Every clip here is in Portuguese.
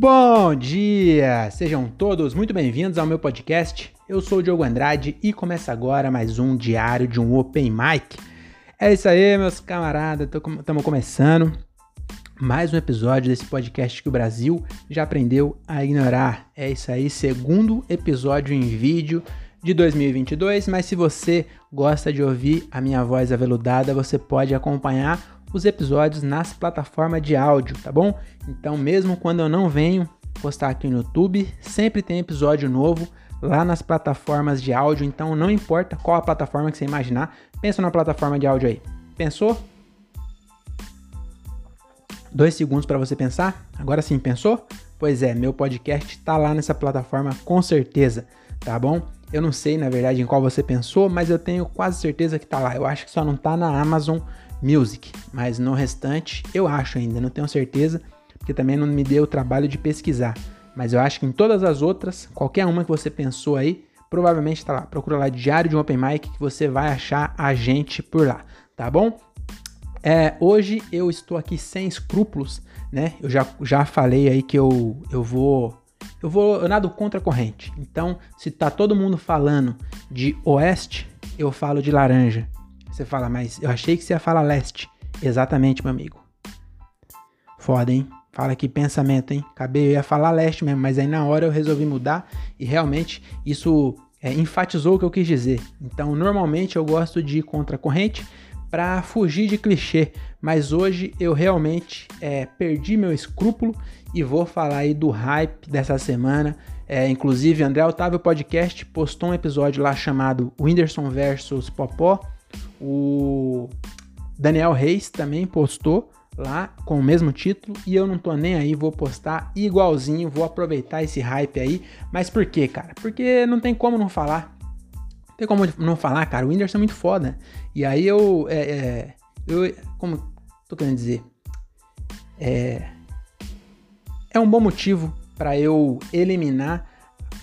Bom dia! Sejam todos muito bem-vindos ao meu podcast. Eu sou o Diogo Andrade e começa agora mais um diário de um Open Mic. É isso aí, meus camaradas, estamos começando mais um episódio desse podcast que o Brasil já aprendeu a ignorar. É isso aí, segundo episódio em vídeo de 2022, mas se você gosta de ouvir a minha voz aveludada, você pode acompanhar os episódios nas plataformas de áudio, tá bom? Então, mesmo quando eu não venho postar aqui no YouTube, sempre tem episódio novo lá nas plataformas de áudio. Então, não importa qual a plataforma que você imaginar, pensa na plataforma de áudio aí. Pensou? Dois segundos para você pensar. Agora sim, pensou? Pois é, meu podcast está lá nessa plataforma com certeza, tá bom? Eu não sei, na verdade, em qual você pensou, mas eu tenho quase certeza que está lá. Eu acho que só não está na Amazon Music, mas no restante eu acho ainda, não tenho certeza, porque também não me deu o trabalho de pesquisar. Mas eu acho que em todas as outras, qualquer uma que você pensou aí, provavelmente está lá. Procura lá Diário de um Open Mic que você vai achar a gente por lá, tá bom? É, hoje eu estou aqui sem escrúpulos, né? Eu já, já falei aí que eu, eu vou eu vou eu nado contra a corrente. Então, se tá todo mundo falando de oeste, eu falo de laranja. Você fala, mas eu achei que você ia falar leste. Exatamente, meu amigo. Foda, hein? Fala que pensamento, hein? Acabei, eu ia falar leste mesmo, mas aí na hora eu resolvi mudar e realmente isso é, enfatizou o que eu quis dizer. Então, normalmente eu gosto de ir contra a corrente para fugir de clichê, mas hoje eu realmente é, perdi meu escrúpulo e vou falar aí do hype dessa semana. É, inclusive, André Otávio Podcast postou um episódio lá chamado Whindersson versus Popó o Daniel Reis também postou lá com o mesmo título e eu não tô nem aí, vou postar igualzinho, vou aproveitar esse hype aí. Mas por quê, cara? Porque não tem como não falar. Não tem como não falar, cara. O Whindersson é muito foda. E aí eu. É, é, eu como tô querendo dizer? É, é um bom motivo para eu eliminar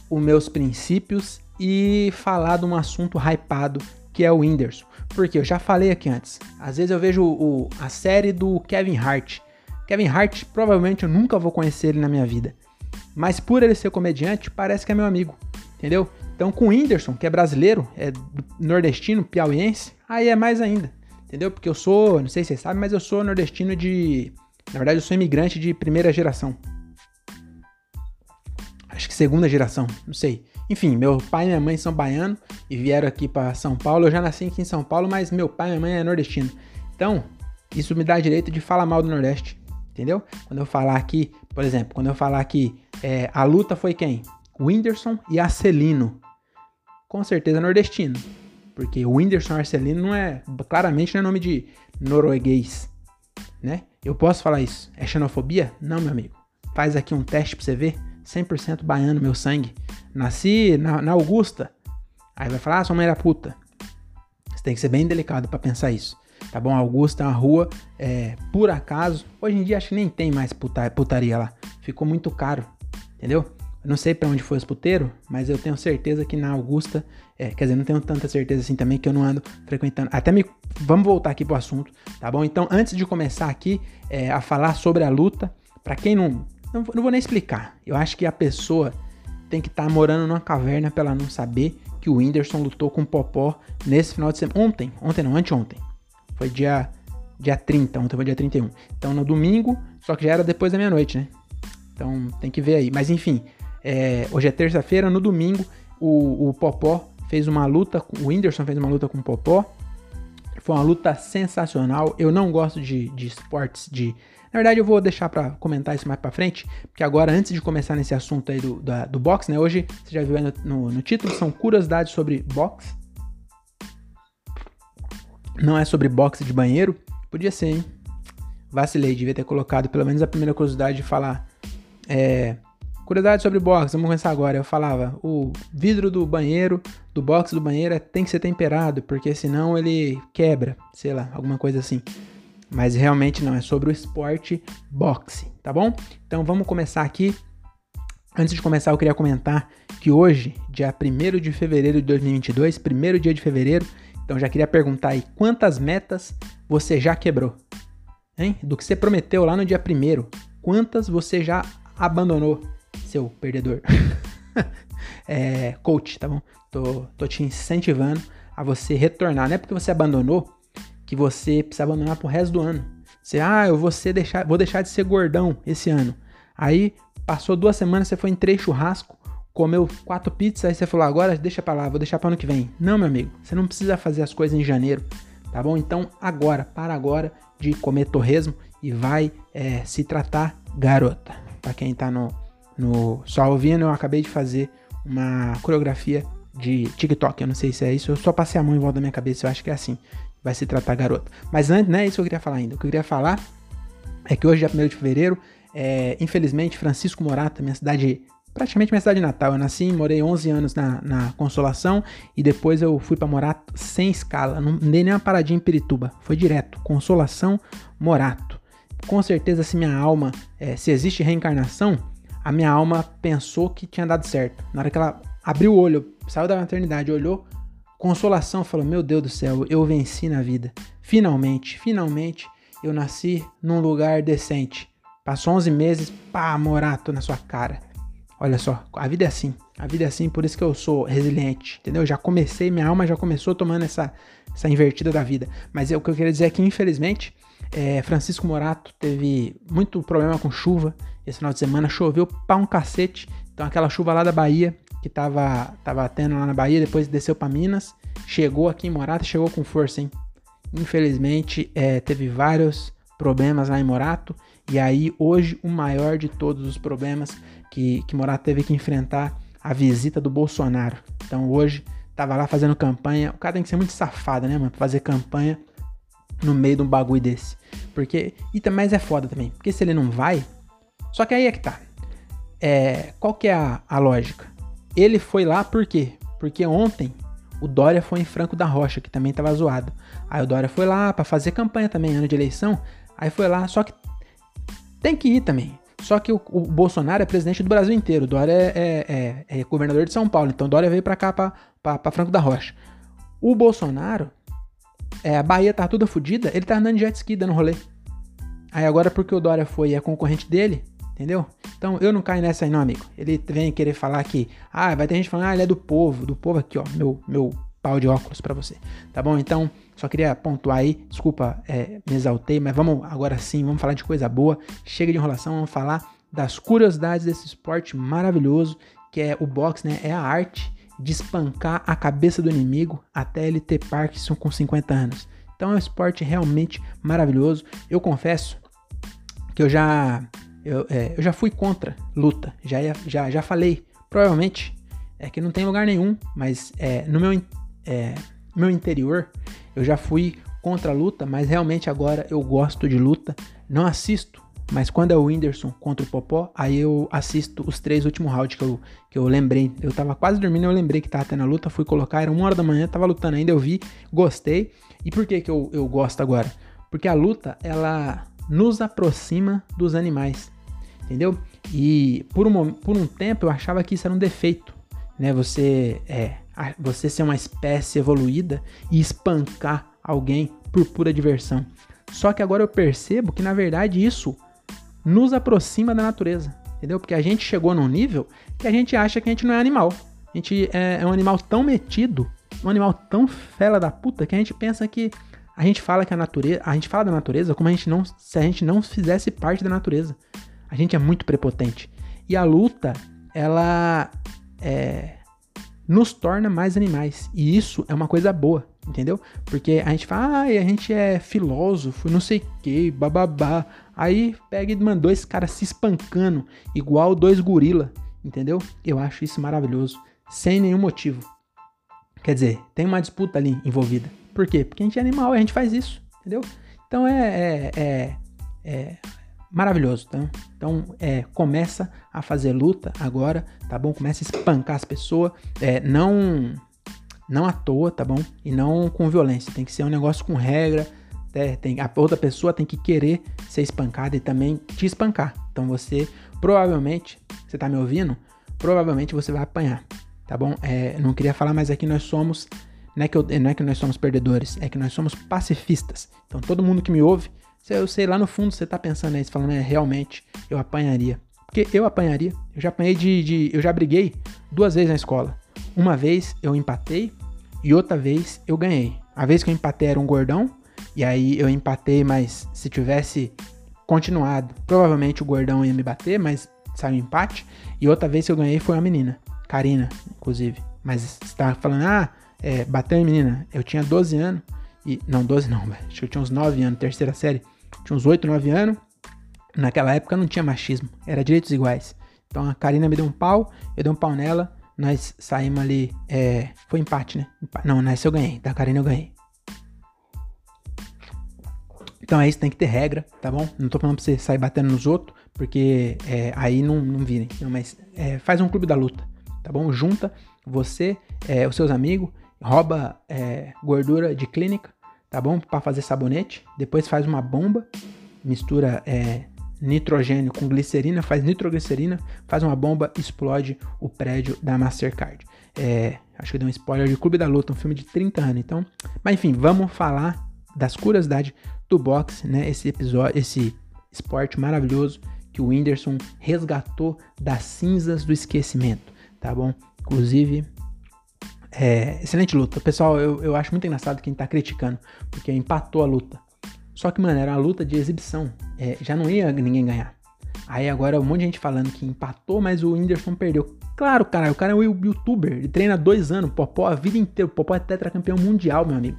os meus princípios e falar de um assunto hypado que é o Whindersson. Porque eu já falei aqui antes. Às vezes eu vejo o, a série do Kevin Hart. Kevin Hart, provavelmente eu nunca vou conhecer ele na minha vida. Mas por ele ser comediante, parece que é meu amigo. Entendeu? Então com o Whindersson, que é brasileiro, é nordestino, piauiense, aí é mais ainda. Entendeu? Porque eu sou, não sei se vocês sabem, mas eu sou nordestino de. Na verdade, eu sou imigrante de primeira geração. Acho que segunda geração, não sei. Enfim, meu pai e minha mãe são baianos e vieram aqui para São Paulo. Eu já nasci aqui em São Paulo, mas meu pai e minha mãe é nordestino. Então, isso me dá direito de falar mal do Nordeste, entendeu? Quando eu falar aqui, por exemplo, quando eu falar que é, a luta foi quem? O Whindersson e Arcelino. Com certeza nordestino. Porque o Whindersson Arcelino não é, claramente não é nome de norueguês, né? Eu posso falar isso. É xenofobia? Não, meu amigo. Faz aqui um teste pra você ver. 100% baiano, meu sangue. Nasci na, na, Augusta. Aí vai falar, ah, sua mãe era puta. Você tem que ser bem delicado para pensar isso. Tá bom? Augusta é uma rua, é, por acaso. Hoje em dia acho que nem tem mais puta, putaria lá. Ficou muito caro. Entendeu? Eu não sei para onde foi os puteiros, mas eu tenho certeza que na Augusta. É, quer dizer, não tenho tanta certeza assim também que eu não ando frequentando. Até me. Vamos voltar aqui pro assunto, tá bom? Então, antes de começar aqui é, a falar sobre a luta, para quem não, não, não vou nem explicar. Eu acho que a pessoa tem que estar tá morando numa caverna para ela não saber que o Whindersson lutou com o Popó nesse final de semana. Ontem, ontem não, anteontem. Foi dia, dia 30, ontem foi dia 31. Então no domingo, só que já era depois da meia-noite, né? Então tem que ver aí. Mas enfim, é, hoje é terça-feira, no domingo o, o Popó fez uma luta, o Whindersson fez uma luta com o Popó. Foi uma luta sensacional. Eu não gosto de, de esportes de na verdade, eu vou deixar para comentar isso mais para frente, porque agora, antes de começar nesse assunto aí do, da, do box, né? Hoje, você já viu aí no, no, no título, são curiosidades sobre box. Não é sobre boxe de banheiro. Podia ser, hein? Vacilei, devia ter colocado pelo menos a primeira curiosidade de falar. É, curiosidade sobre box, vamos começar agora. Eu falava, o vidro do banheiro, do box do banheiro, é, tem que ser temperado, porque senão ele quebra, sei lá, alguma coisa assim. Mas realmente não, é sobre o esporte boxe, tá bom? Então vamos começar aqui. Antes de começar, eu queria comentar que hoje, dia 1 de fevereiro de 2022, primeiro dia de fevereiro, então já queria perguntar aí quantas metas você já quebrou? Hein? Do que você prometeu lá no dia 1 quantas você já abandonou, seu perdedor. é, coach, tá bom? Tô, tô te incentivando a você retornar. Não é porque você abandonou que você precisa abandonar pro resto do ano. Você, ah, eu vou, deixar, vou deixar de ser gordão esse ano. Aí passou duas semanas, você foi em três churrascos, comeu quatro pizzas, aí você falou, agora deixa pra lá, vou deixar para ano que vem. Não, meu amigo, você não precisa fazer as coisas em janeiro, tá bom? Então, agora, para agora de comer torresmo e vai é, se tratar garota. Para quem tá no, no só ouvindo, eu acabei de fazer uma coreografia de TikTok. Eu não sei se é isso, eu só passei a mão em volta da minha cabeça, eu acho que é assim. Vai se tratar garota. Mas antes, não é isso que eu queria falar ainda. O que eu queria falar é que hoje, dia 1 de fevereiro, é, infelizmente, Francisco Morata, minha cidade, praticamente minha cidade natal. Eu nasci, morei 11 anos na, na Consolação e depois eu fui para Morato sem escala. Não dei nem uma paradinha em Pirituba. Foi direto. Consolação, Morato. Com certeza, se minha alma, é, se existe reencarnação, a minha alma pensou que tinha dado certo. Na hora que ela abriu o olho, saiu da maternidade, olhou, consolação, falou: Meu Deus do céu, eu venci na vida. Finalmente, finalmente eu nasci num lugar decente. Passou 11 meses, pá, morato na sua cara. Olha só, a vida é assim. A vida é assim, por isso que eu sou resiliente, entendeu? Já comecei, minha alma já começou tomando essa, essa invertida da vida. Mas é, o que eu queria dizer é que, infelizmente, é, Francisco Morato teve muito problema com chuva. Esse final de semana choveu pra um cacete. Então aquela chuva lá da Bahia, que tava, tava tendo lá na Bahia, depois desceu para Minas, chegou aqui em Morato, chegou com força, hein? Infelizmente, é, teve vários problemas lá em Morato. E aí, hoje, o maior de todos os problemas que, que Morato teve que enfrentar, a visita do Bolsonaro. Então, hoje, tava lá fazendo campanha. O cara tem que ser muito safado, né, mano? Fazer campanha no meio de um bagulho desse. Porque. E também é foda também. Porque se ele não vai. Só que aí é que tá. É, qual que é a, a lógica? Ele foi lá por quê? Porque ontem o Dória foi em Franco da Rocha, que também tava zoado. Aí o Dória foi lá para fazer campanha também, ano de eleição. Aí foi lá, só que tem que ir também. Só que o, o Bolsonaro é presidente do Brasil inteiro. O Dória é, é, é, é governador de São Paulo. Então o Dória veio para cá, para Franco da Rocha. O Bolsonaro é, a Bahia tá toda fodida, ele tá andando de jet ski dando rolê. Aí agora porque o Dória foi é concorrente dele, entendeu? Então eu não caio nessa aí não, amigo. Ele vem querer falar que, ah, vai ter gente falando, ah, ele é do povo, do povo aqui, ó, meu, meu pau de óculos para você, tá bom? Então, só queria pontuar aí, desculpa, é, me exaltei, mas vamos agora sim, vamos falar de coisa boa. Chega de enrolação, vamos falar das curiosidades desse esporte maravilhoso que é o boxe, né? É a arte de espancar a cabeça do inimigo até ele ter Parkinson com 50 anos. Então é um esporte realmente maravilhoso. Eu confesso que eu já eu, é, eu já fui contra luta, já, já, já falei. Provavelmente é que não tem lugar nenhum, mas é, no meu, é, meu interior eu já fui contra a luta, mas realmente agora eu gosto de luta. Não assisto mas quando é o Whindersson contra o Popó, aí eu assisto os três últimos rounds que eu, que eu lembrei. Eu tava quase dormindo, eu lembrei que tava tendo a luta, fui colocar, era uma hora da manhã, tava lutando ainda, eu vi, gostei. E por que que eu, eu gosto agora? Porque a luta, ela nos aproxima dos animais, entendeu? E por um, por um tempo eu achava que isso era um defeito, né? Você, é, você ser uma espécie evoluída e espancar alguém por pura diversão. Só que agora eu percebo que na verdade isso nos aproxima da natureza, entendeu? Porque a gente chegou num nível que a gente acha que a gente não é animal. A gente é, é um animal tão metido, um animal tão fela da puta, que a gente pensa que a gente fala que a natureza, a gente fala da natureza como a gente não, se a gente não fizesse parte da natureza. A gente é muito prepotente. E a luta, ela é, nos torna mais animais. E isso é uma coisa boa, entendeu? Porque a gente fala, ah, a gente é filósofo, não sei o que, bababá. Aí pega e mandou esse cara se espancando, igual dois gorila, entendeu? Eu acho isso maravilhoso, sem nenhum motivo. Quer dizer, tem uma disputa ali envolvida. Por quê? Porque a gente é animal a gente faz isso, entendeu? Então é, é, é, é maravilhoso, tá? Então, é, começa a fazer luta agora, tá bom? Começa a espancar as pessoas, é, não, não à toa, tá bom? E não com violência. Tem que ser um negócio com regra, é, tem, a outra pessoa tem que querer ser espancada e também te espancar. Então você provavelmente, você tá me ouvindo? Provavelmente você vai apanhar, tá bom? É, não queria falar, mas aqui nós somos, não é, que eu, não é que nós somos perdedores, é que nós somos pacifistas. Então todo mundo que me ouve, eu sei lá no fundo você tá pensando aí, falando, é, realmente eu apanharia. Porque eu apanharia. Eu já apanhei de, de. Eu já briguei duas vezes na escola. Uma vez eu empatei e outra vez eu ganhei. A vez que eu empatei era um gordão. E aí eu empatei, mas se tivesse continuado, provavelmente o gordão ia me bater, mas saiu empate. E outra vez que eu ganhei foi uma menina. Karina, inclusive. Mas você tá falando, ah, é, bateu em menina. Eu tinha 12 anos. E, não, 12 não, acho que eu tinha uns 9 anos, terceira série. Tinha uns 8, 9 anos. Naquela época não tinha machismo, era direitos iguais. Então a Karina me deu um pau, eu dei um pau nela, nós saímos ali. É, foi empate, né? Não, nessa eu ganhei, da Karina eu ganhei. Então é isso, tem que ter regra, tá bom? Não tô falando pra você sair batendo nos outros, porque é, aí não, não virem. Não, mas é, faz um clube da luta, tá bom? Junta você, é, os seus amigos, rouba é, gordura de clínica, tá bom? Para fazer sabonete. Depois faz uma bomba, mistura é, nitrogênio com glicerina, faz nitroglicerina, faz uma bomba, explode o prédio da Mastercard. É, acho que deu um spoiler de Clube da Luta, um filme de 30 anos, então. Mas enfim, vamos falar das curiosidades do boxe, né? Esse episódio, esse esporte maravilhoso que o Whindersson resgatou das cinzas do esquecimento, tá bom? Inclusive, é, excelente luta. Pessoal, eu, eu acho muito engraçado quem tá criticando, porque empatou a luta. Só que, mano, era uma luta de exibição. É, já não ia ninguém ganhar. Aí agora um monte de gente falando que empatou, mas o Whindersson perdeu. Claro, cara, o cara é um youtuber, ele treina dois anos, Popó a vida inteira. Popó é tetracampeão mundial, meu amigo.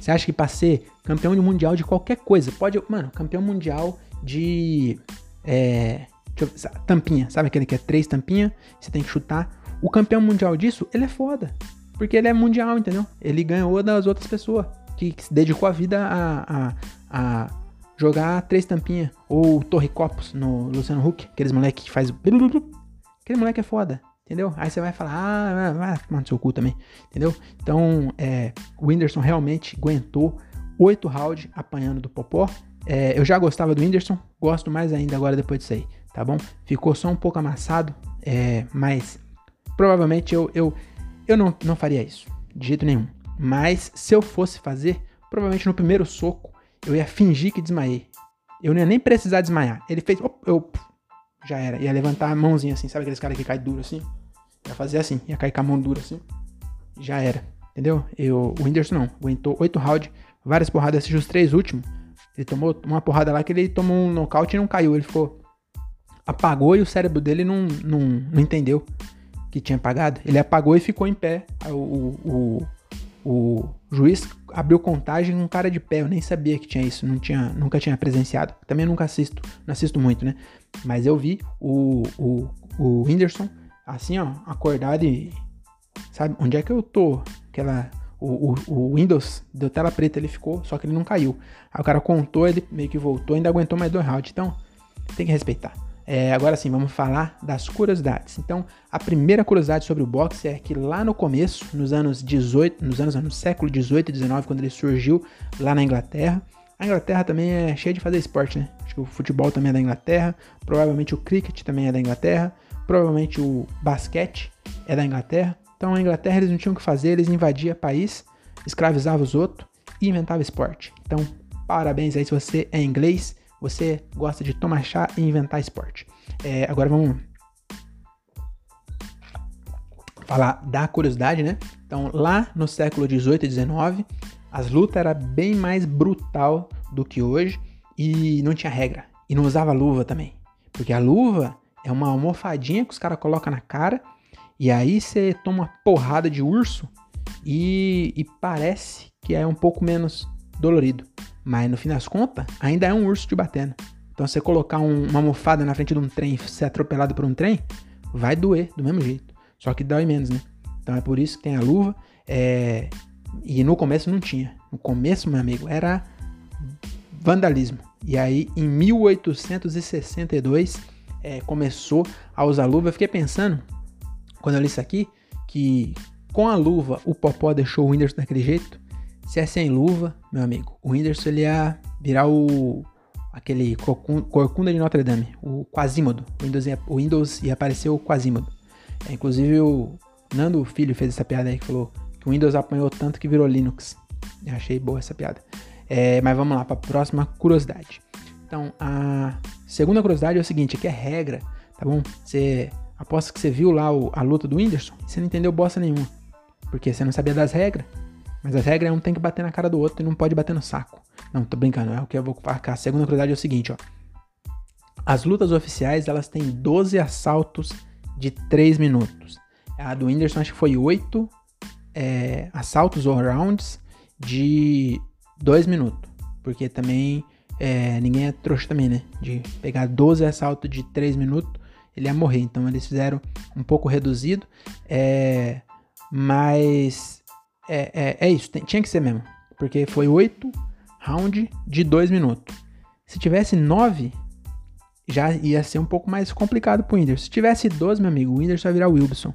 Você acha que pra ser campeão de mundial de qualquer coisa, pode. Mano, campeão mundial de. É. Eu, tampinha, sabe aquele que é três tampinha? Você tem que chutar. O campeão mundial disso, ele é foda. Porque ele é mundial, entendeu? Ele ganhou das outras pessoas que, se dedicou a vida a, a, a jogar três tampinhas. Ou Torre Copos no Luciano Huck, aqueles moleque que faz. Aquele moleque é foda, entendeu? Aí você vai falar, ah, vai tomar no seu cu também, entendeu? Então, é, o Whindersson realmente aguentou oito rounds apanhando do Popó. É, eu já gostava do Whindersson, gosto mais ainda agora depois disso aí, tá bom? Ficou só um pouco amassado, é, mas provavelmente eu, eu, eu não, não faria isso, de jeito nenhum. Mas se eu fosse fazer, provavelmente no primeiro soco eu ia fingir que desmaiei. Eu não ia nem precisar desmaiar. Ele fez, op, eu já era. Ia levantar a mãozinha assim, sabe aqueles caras que caem duro assim? Ia fazer assim, ia cair com a mão dura assim. Já era. Entendeu? Eu, o Whindersson não. Aguentou oito rounds, várias porradas, assistiu os três últimos. Ele tomou uma porrada lá que ele tomou um nocaute e não caiu. Ele ficou. Apagou e o cérebro dele não, não, não entendeu que tinha apagado. Ele apagou e ficou em pé. O, o, o juiz abriu contagem com cara de pé. Eu nem sabia que tinha isso, não tinha, nunca tinha presenciado. Também nunca assisto, não assisto muito, né? Mas eu vi o, o, o Whindersson assim, ó, acordado e. Sabe, onde é que eu tô? Aquela. O, o, o, Windows deu tela preta, ele ficou, só que ele não caiu. Aí o cara contou, ele meio que voltou, ainda aguentou mais dois rounds. Então, tem que respeitar. É, agora sim, vamos falar das curiosidades. Então, a primeira curiosidade sobre o boxe é que lá no começo, nos anos 18, nos anos no século 18 e 19, quando ele surgiu lá na Inglaterra, a Inglaterra também é cheia de fazer esporte, né? Acho que o futebol também é da Inglaterra, provavelmente o cricket também é da Inglaterra, provavelmente o basquete é da Inglaterra. Então, a Inglaterra eles não tinham o que fazer, eles invadiam o país, escravizavam os outros e inventavam esporte. Então, parabéns aí se você é inglês você gosta de tomar chá e inventar esporte. É, agora vamos falar da curiosidade, né? Então, lá no século 18 e 19, as lutas eram bem mais brutal do que hoje e não tinha regra. E não usava luva também. Porque a luva é uma almofadinha que os caras colocam na cara e aí você toma uma porrada de urso e, e parece que é um pouco menos dolorido. Mas no fim das contas, ainda é um urso te batendo. Então você colocar um, uma almofada na frente de um trem e ser atropelado por um trem, vai doer do mesmo jeito. Só que dói menos, né? Então é por isso que tem a luva. É... E no começo não tinha. No começo, meu amigo, era vandalismo. E aí, em 1862, é, começou a usar luva. Eu fiquei pensando, quando eu li isso aqui, que com a luva o Popó deixou o Whindersson daquele jeito. Se é sem luva, meu amigo, o Whindersson ele ia virar o aquele corcunda de Notre Dame, o Quasimodo. O Windows ia, o Windows ia aparecer o Quasimodo. É, inclusive o Nando Filho fez essa piada aí que falou que o Windows apanhou tanto que virou Linux. Eu achei boa essa piada. É, mas vamos lá para a próxima curiosidade. Então, a segunda curiosidade é o seguinte, que é regra tá bom? Você aposta que você viu lá o, a luta do Whindersson, você não entendeu bosta nenhuma, porque você não sabia das regras. Mas as regras é um tem que bater na cara do outro e não pode bater no saco. Não, tô brincando, é o que eu vou falar. A segunda curiosidade é o seguinte, ó. As lutas oficiais, elas têm 12 assaltos de 3 minutos. A do Whindersson acho que foi 8 é, assaltos ou rounds de 2 minutos. Porque também é, ninguém é trouxa também, né? De pegar 12 assaltos de 3 minutos, ele ia morrer. Então eles fizeram um pouco reduzido. É, mas é, é, é isso, tinha que ser mesmo. Porque foi 8 rounds de 2 minutos. Se tivesse 9, já ia ser um pouco mais complicado pro Whindersson. Se tivesse 12, meu amigo, o Whindersson vai virar Wilson.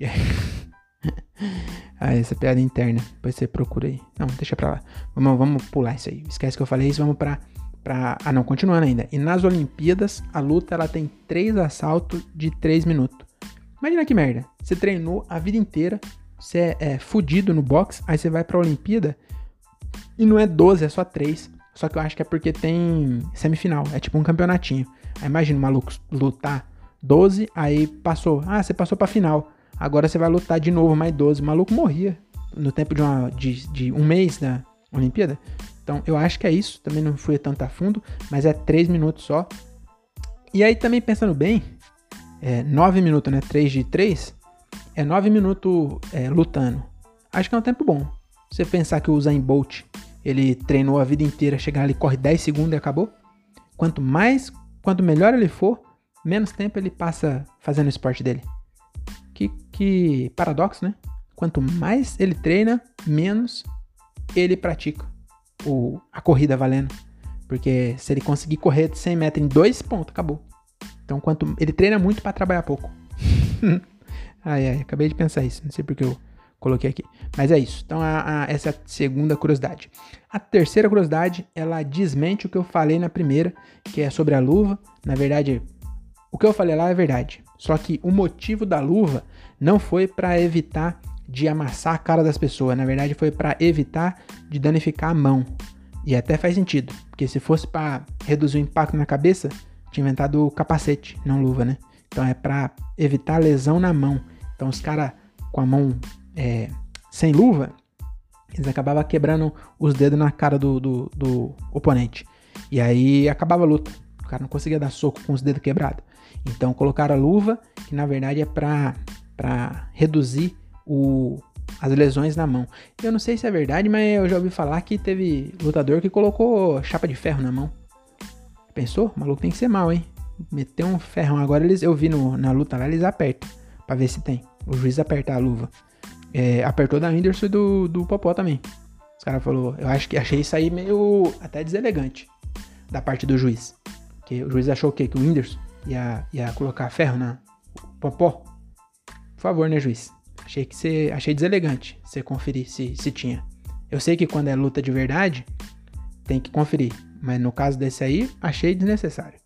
ah, essa piada interna. Depois você procura aí. Não, deixa pra lá. Vamos, vamos pular isso aí. Esquece que eu falei isso, vamos pra, pra... Ah, não, continuando ainda. E nas Olimpíadas, a luta ela tem 3 assaltos de 3 minutos. Imagina que merda. Você treinou a vida inteira, você é, é fudido no boxe, aí você vai pra Olimpíada e não é 12, é só 3. Só que eu acho que é porque tem semifinal, é tipo um campeonatinho. Aí imagina o maluco lutar 12, aí passou. Ah, você passou pra final. Agora você vai lutar de novo mais 12. O maluco morria no tempo de, uma, de, de um mês da Olimpíada. Então eu acho que é isso. Também não fui tanto a fundo, mas é 3 minutos só. E aí também pensando bem, é 9 minutos, né? 3 de 3, é 9 minutos é, lutando. Acho que é um tempo bom. Você pensar que o Usain Bolt, ele treinou a vida inteira, chegar ali, corre 10 segundos e acabou. Quanto mais, quanto melhor ele for, menos tempo ele passa fazendo o esporte dele. Que, que paradoxo, né? Quanto mais ele treina, menos ele pratica o, a corrida valendo. Porque se ele conseguir correr de 100 metros em dois pontos, acabou. Então, quanto ele treina muito para trabalhar pouco. ai, ai, acabei de pensar isso. Não sei porque eu coloquei aqui. Mas é isso. Então, a, a, essa é a segunda curiosidade. A terceira curiosidade, ela desmente o que eu falei na primeira, que é sobre a luva. Na verdade, o que eu falei lá é verdade. Só que o motivo da luva não foi para evitar de amassar a cara das pessoas. Na verdade, foi para evitar de danificar a mão. E até faz sentido, porque se fosse para reduzir o impacto na cabeça, tinha inventado o capacete, não luva, né? Então é para evitar lesão na mão. Então os caras com a mão é, sem luva, eles acabavam quebrando os dedos na cara do, do, do, oponente. E aí acabava a luta. O cara não conseguia dar soco com os dedos quebrados. Então colocaram a luva, que na verdade é para reduzir o, as lesões na mão. Eu não sei se é verdade, mas eu já ouvi falar que teve lutador que colocou chapa de ferro na mão. Pensou? O maluco tem que ser mal, hein? Meteu um ferrão. Agora eles, eu vi no, na luta lá, eles apertam. Pra ver se tem. O juiz apertar a luva. É, apertou da Whindersson e do, do Popó também. Os caras falou, eu acho que achei isso aí meio até deselegante da parte do juiz. Que o juiz achou o quê? Que o Whindersson ia, ia colocar ferro na Popó? Por favor, né, juiz? Achei que você. Achei deselegante você conferir se, se tinha. Eu sei que quando é luta de verdade, tem que conferir. Mas no caso desse aí, achei desnecessário.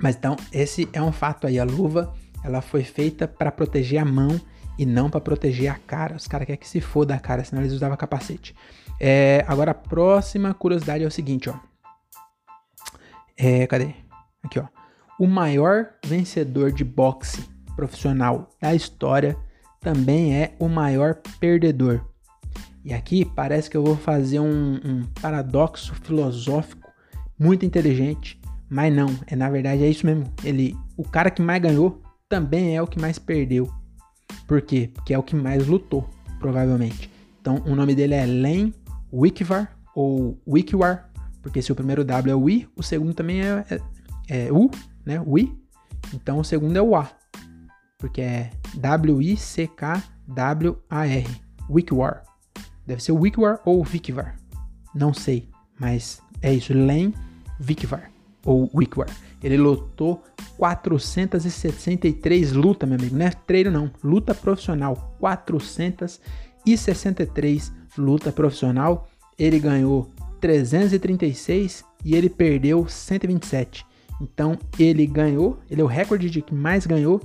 Mas então, esse é um fato aí. A luva ela foi feita para proteger a mão e não para proteger a cara. Os caras querem que se foda a cara, senão eles usavam capacete. É, agora a próxima curiosidade é o seguinte, ó. É, cadê? Aqui, ó. O maior vencedor de boxe profissional da história também é o maior perdedor. E aqui parece que eu vou fazer um, um paradoxo filosófico muito inteligente, mas não, é na verdade é isso mesmo. Ele, o cara que mais ganhou também é o que mais perdeu. Por quê? Porque é o que mais lutou, provavelmente. Então, o nome dele é Len Wikvar, ou Wikwar, porque se o primeiro W é o I, o segundo também é, é, é U, né? O I. Então, o segundo é o A, porque é W-I-C-K-W-A-R. Wikwar. Deve ser Wikwar ou Vikvar. Não sei, mas é isso. Len Vikvar, ou Wikwar. Ele lutou 463 lutas, meu amigo. Não é treino, não. Luta profissional. 463 luta profissional. Ele ganhou 336 e ele perdeu 127. Então ele ganhou, ele é o recorde de quem mais ganhou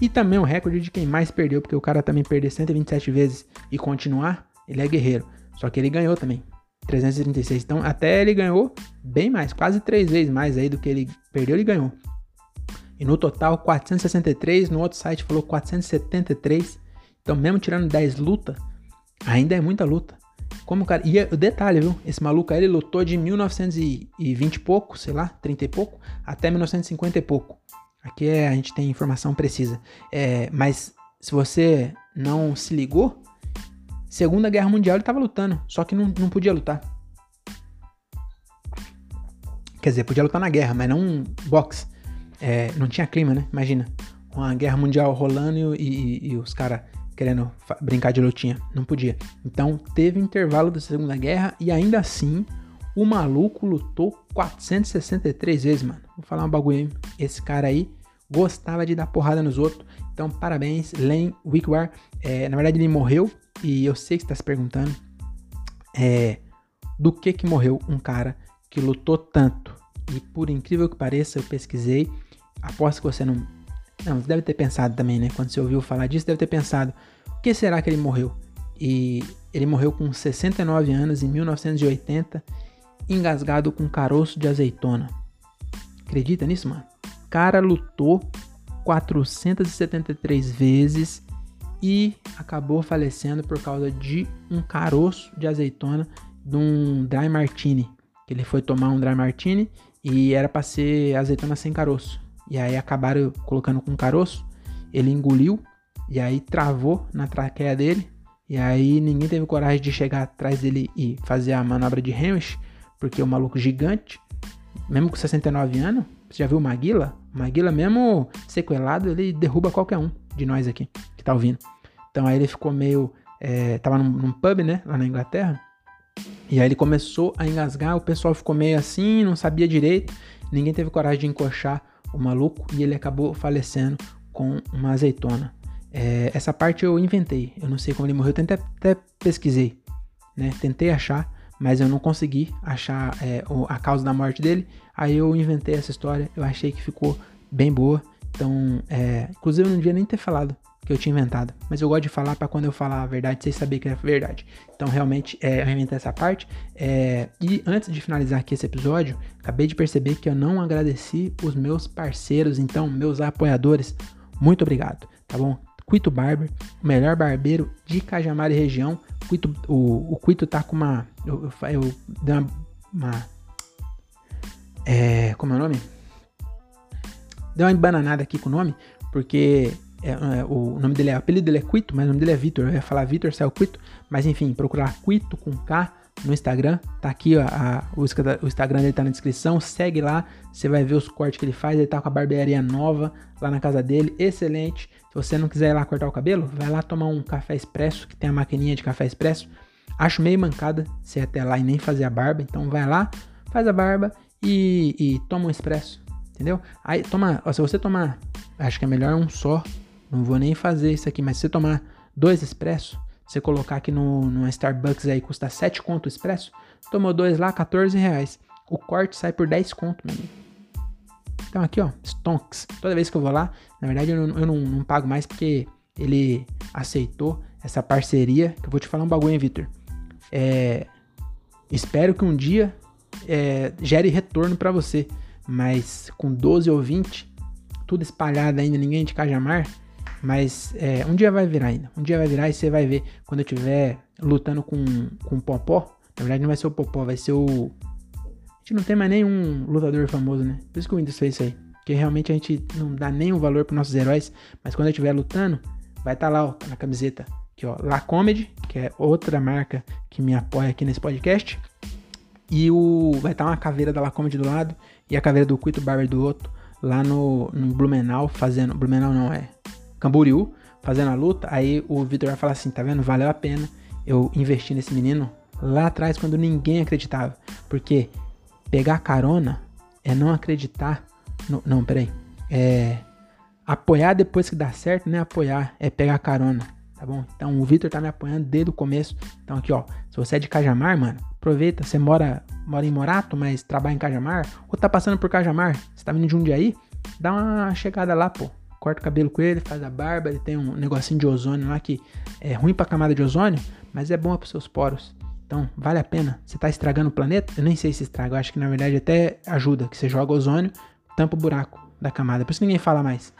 e também o recorde de quem mais perdeu, porque o cara também perder 127 vezes e continuar, ele é guerreiro. Só que ele ganhou também. 336. Então, até ele ganhou bem mais, quase três vezes mais aí do que ele perdeu, ele ganhou. E no total, 463. No outro site falou 473. Então, mesmo tirando 10 lutas, ainda é muita luta. Como o cara. E o detalhe, viu? Esse maluco aí, ele lutou de 1920 e pouco, sei lá, 30 e pouco, até 1950 e pouco. Aqui é, a gente tem informação precisa. É, mas se você não se ligou, Segunda Guerra Mundial ele tava lutando, só que não, não podia lutar. Quer dizer, podia lutar na guerra, mas não boxe. É, não tinha clima, né? Imagina. Uma guerra mundial rolando e, e, e os caras querendo brincar de lutinha. Não podia. Então teve intervalo da Segunda Guerra e ainda assim o maluco lutou 463 vezes, mano. Vou falar um bagulho aí. Esse cara aí gostava de dar porrada nos outros. Então, parabéns, Len Wickwar. É, na verdade, ele morreu e eu sei que está se perguntando é, do que que morreu um cara que lutou tanto. E por incrível que pareça, eu pesquisei. Aposto que você não não, deve ter pensado também, né? Quando você ouviu falar disso, deve ter pensado: o que será que ele morreu? E ele morreu com 69 anos em 1980, engasgado com caroço de azeitona. Acredita nisso, mano? Cara lutou 473 vezes e acabou falecendo por causa de um caroço de azeitona de um dry martini. Ele foi tomar um dry martini e era para ser azeitona sem caroço. E aí acabaram colocando com caroço. Ele engoliu e aí travou na traqueia dele. E aí ninguém teve coragem de chegar atrás dele e fazer a manobra de Hamish, porque o maluco gigante, mesmo com 69 anos, você já viu o Maguila? O Maguila, mesmo sequelado, ele derruba qualquer um de nós aqui que tá ouvindo. Então aí ele ficou meio. É, tava num, num pub, né? Lá na Inglaterra. E aí ele começou a engasgar, o pessoal ficou meio assim, não sabia direito, ninguém teve coragem de encoxar o maluco, e ele acabou falecendo com uma azeitona. É, essa parte eu inventei, eu não sei como ele morreu, eu tentei, até pesquisei, né? Tentei achar, mas eu não consegui achar é, a causa da morte dele. Aí eu inventei essa história, eu achei que ficou bem boa. Então, é, inclusive eu não devia nem ter falado que eu tinha inventado. Mas eu gosto de falar para quando eu falar a verdade, vocês saberem que é verdade. Então, realmente, é, eu inventei essa parte. É, e antes de finalizar aqui esse episódio, acabei de perceber que eu não agradeci os meus parceiros, então, meus apoiadores. Muito obrigado, tá bom? Quito Barber, o melhor barbeiro de Cajamar e região. Quito, o, o Quito tá com uma. Eu, eu, eu dei uma. uma é, como é o nome? Deu uma embananada aqui com o nome, porque é, é, o nome dele é, o apelido dele é Quito, mas o nome dele é Vitor. Eu ia falar Vitor, saiu Quito. Mas enfim, procurar Quito com K no Instagram. Tá aqui, ó, a, o, o, Instagram dele tá na descrição. Segue lá, você vai ver os cortes que ele faz. Ele tá com a barbearia nova lá na casa dele. Excelente. Se você não quiser ir lá cortar o cabelo, vai lá tomar um café expresso, que tem a maquininha de café expresso. Acho meio mancada você ir até lá e nem fazer a barba. Então vai lá, faz a barba e, e toma um expresso. Entendeu? Aí toma, ó, se você tomar, acho que é melhor um só não vou nem fazer isso aqui, mas se você tomar dois expresso, você colocar aqui no, no Starbucks aí, custa 7 conto expresso, tomou dois lá, 14 reais. O corte sai por 10 conto, meu amigo. Então aqui, ó, Stonks. Toda vez que eu vou lá, na verdade eu, não, eu não, não pago mais porque ele aceitou essa parceria. Que eu vou te falar um bagulho, hein, Victor. É, espero que um dia é, gere retorno para você. Mas com 12 ou 20, tudo espalhado ainda, ninguém de Cajamar, mas é, um dia vai virar ainda. Um dia vai virar e você vai ver quando eu estiver lutando com, com o Popó. Na verdade, não vai ser o Popó, vai ser o. A gente não tem mais nenhum lutador famoso, né? Por isso que o Windows fez isso aí. Porque realmente a gente não dá nenhum valor para nossos heróis. Mas quando eu estiver lutando, vai estar tá lá, ó, na camiseta. Aqui, ó, La Comedy, que é outra marca que me apoia aqui nesse podcast. E o vai estar tá uma caveira da La Comedy do lado e a caveira do Quito Barber do outro. Lá no, no Blumenau, fazendo. Blumenau não, é Camboriú, fazendo a luta, aí o Vitor vai falar assim, tá vendo? Valeu a pena eu investir nesse menino lá atrás quando ninguém acreditava. Porque pegar carona é não acreditar. No, não, peraí. É apoiar depois que dá certo, não é apoiar, é pegar carona, tá bom? Então o Vitor tá me apoiando desde o começo. Então aqui, ó, se você é de Cajamar, mano, aproveita, você mora, mora em Morato, mas trabalha em Cajamar, ou tá passando por Cajamar, você tá vindo de Jundiaí, dá uma chegada lá, pô corta o cabelo com ele, faz a barba, ele tem um negocinho de ozônio lá que é ruim pra camada de ozônio, mas é bom para seus poros. Então, vale a pena. Você tá estragando o planeta? Eu nem sei se estraga, eu acho que na verdade até ajuda, que você joga ozônio, tampa o buraco. da camada. Por isso ninguém fala mais.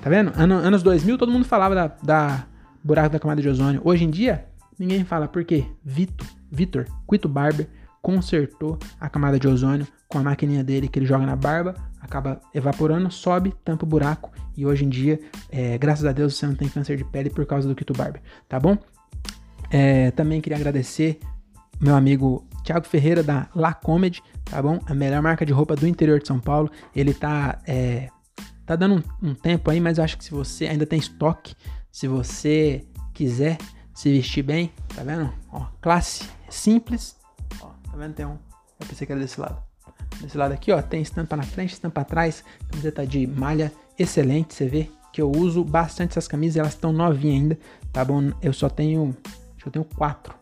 Tá vendo? Ano, anos 2000 todo mundo falava da, da buraco da camada de ozônio. Hoje em dia, ninguém fala. Por quê? Vitor, Vitor, Quito Barber, consertou a camada de ozônio com a maquininha dele que ele joga na barba, acaba evaporando, sobe, tampa o buraco e hoje em dia, é, graças a Deus, você não tem câncer de pele por causa do Quito Barber, tá bom? É, também queria agradecer meu amigo Thiago Ferreira da La Comedy, tá bom? A melhor marca de roupa do interior de São Paulo. Ele tá, é, tá dando um, um tempo aí, mas eu acho que se você ainda tem estoque, se você quiser se vestir bem, tá vendo? Ó, classe simples. Ó, tá vendo? Tem um. Eu pensei que era desse lado. Desse lado aqui, ó, tem estampa na frente, estampa atrás, camiseta de malha excelente, você vê que eu uso bastante essas camisas, elas estão novinhas ainda, tá bom? Eu só tenho, eu tenho quatro.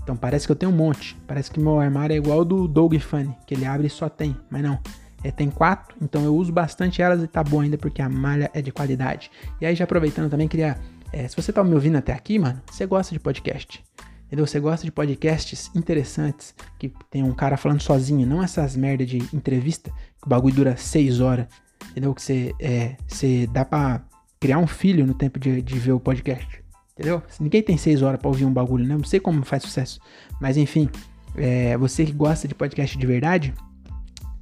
Então parece que eu tenho um monte. Parece que meu armário é igual ao do Doug Funny, que ele abre e só tem, mas não. É, tem quatro, então eu uso bastante elas e tá bom ainda porque a malha é de qualidade. E aí já aproveitando também, queria. É, se você tá me ouvindo até aqui, mano, você gosta de podcast. Entendeu? Você gosta de podcasts interessantes, que tem um cara falando sozinho, não essas merda de entrevista, que o bagulho dura seis horas. Entendeu? Que você, é, você dá pra criar um filho no tempo de, de ver o podcast. Entendeu? Ninguém tem seis horas pra ouvir um bagulho, né? Não sei como faz sucesso. Mas enfim, é, você que gosta de podcast de verdade,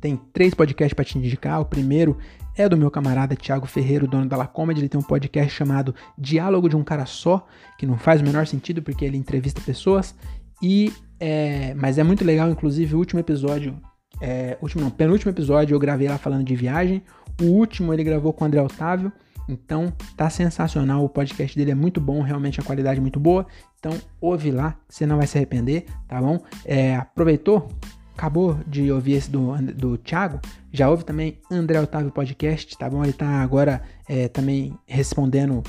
tem três podcasts para te indicar. O primeiro é do meu camarada Thiago Ferreira, dono da La Comedy. Ele tem um podcast chamado Diálogo de um Cara Só, que não faz o menor sentido porque ele entrevista pessoas. E é, mas é muito legal, inclusive o último episódio, é, último não, penúltimo episódio eu gravei lá falando de viagem. O último ele gravou com o André Otávio. Então tá sensacional, o podcast dele é muito bom, realmente a qualidade é muito boa. Então ouve lá, você não vai se arrepender, tá bom? É, aproveitou? Acabou de ouvir esse do, do Thiago, já ouve também André Otávio Podcast, tá bom? Ele tá agora é, também respondendo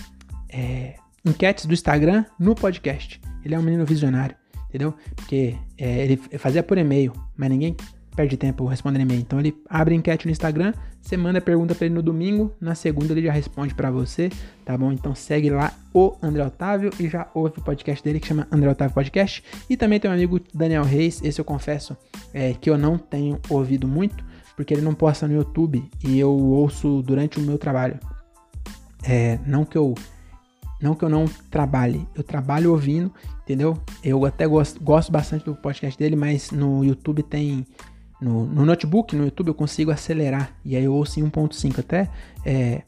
é, enquetes do Instagram no podcast. Ele é um menino visionário, entendeu? Porque é, ele fazia por e-mail, mas ninguém perde tempo respondendo e-mail. Então ele abre enquete no Instagram, você manda a pergunta para ele no domingo, na segunda ele já responde para você, tá bom? Então segue lá o André Otávio e já ouve o podcast dele que chama André Otávio Podcast. E também tem um amigo Daniel Reis, esse eu confesso é, que eu não tenho ouvido muito, porque ele não posta no YouTube e eu ouço durante o meu trabalho. É, não que eu não que eu não trabalhe, eu trabalho ouvindo, entendeu? Eu até gosto, gosto bastante do podcast dele, mas no YouTube tem no, no, notebook, no YouTube, eu consigo acelerar. E aí eu ouço em 1.5 até. É,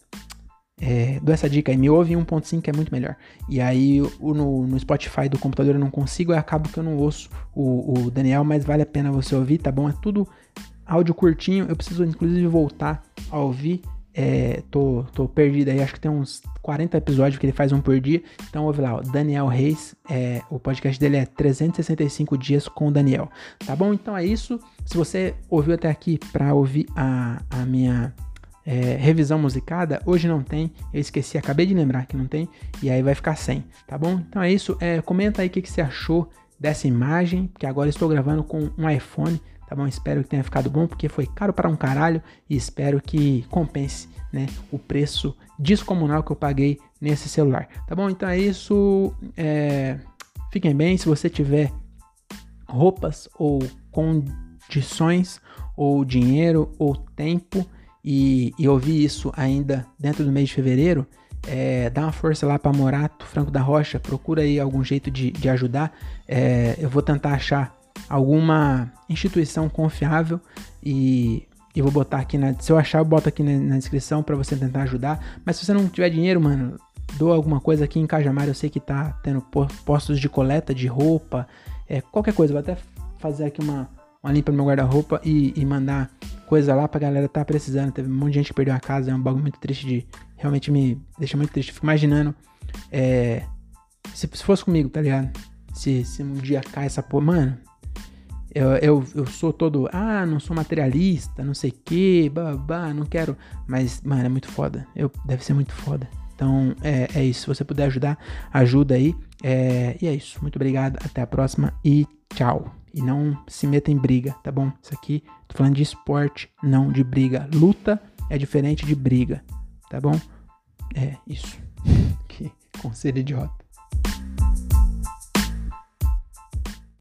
é, dou essa dica aí, me ouve em 1.5 é muito melhor. E aí o, no, no, Spotify do computador eu não consigo, e acabo que eu não ouço o, o, Daniel, mas vale a pena você ouvir, tá bom? É tudo áudio curtinho, eu preciso inclusive voltar a ouvir é, tô, tô perdido aí, acho que tem uns 40 episódios que ele faz um por dia. Então ouve lá, o Daniel Reis, é, o podcast dele é 365 dias com o Daniel. Tá bom? Então é isso. Se você ouviu até aqui para ouvir a, a minha é, revisão musicada, hoje não tem. Eu esqueci, acabei de lembrar que não tem. E aí vai ficar sem, tá bom? Então é isso. É, comenta aí o que, que você achou dessa imagem, que agora estou gravando com um iPhone tá bom? Espero que tenha ficado bom, porque foi caro para um caralho e espero que compense, né, o preço descomunal que eu paguei nesse celular, tá bom? Então é isso, é... fiquem bem, se você tiver roupas ou condições ou dinheiro ou tempo e, e ouvir isso ainda dentro do mês de fevereiro, é, dá uma força lá para Morato, Franco da Rocha, procura aí algum jeito de, de ajudar. É, eu vou tentar achar alguma instituição confiável e eu vou botar aqui na. Se eu achar, eu boto aqui na, na descrição para você tentar ajudar. Mas se você não tiver dinheiro, mano, doa alguma coisa aqui em Cajamar. Eu sei que tá tendo postos de coleta de roupa, é, qualquer coisa. Vou até fazer aqui uma, uma limpa no meu guarda-roupa e, e, mandar coisa lá pra galera tá precisando. Teve um monte de gente que perdeu a casa, é um bagulho muito triste de. Realmente me deixa muito triste. Fico imaginando. É, se, se fosse comigo, tá ligado? Se, se um dia cai essa porra. Mano, eu, eu, eu sou todo, ah, não sou materialista, não sei o que, babá, não quero. Mas, mano, é muito foda. Eu, deve ser muito foda. Então, é, é isso. Se você puder ajudar, ajuda aí. É, e é isso. Muito obrigado. Até a próxima e tchau. E não se meta em briga, tá bom? Isso aqui, tô falando de esporte, não de briga. Luta é diferente de briga, tá bom? É isso. que conselho idiota.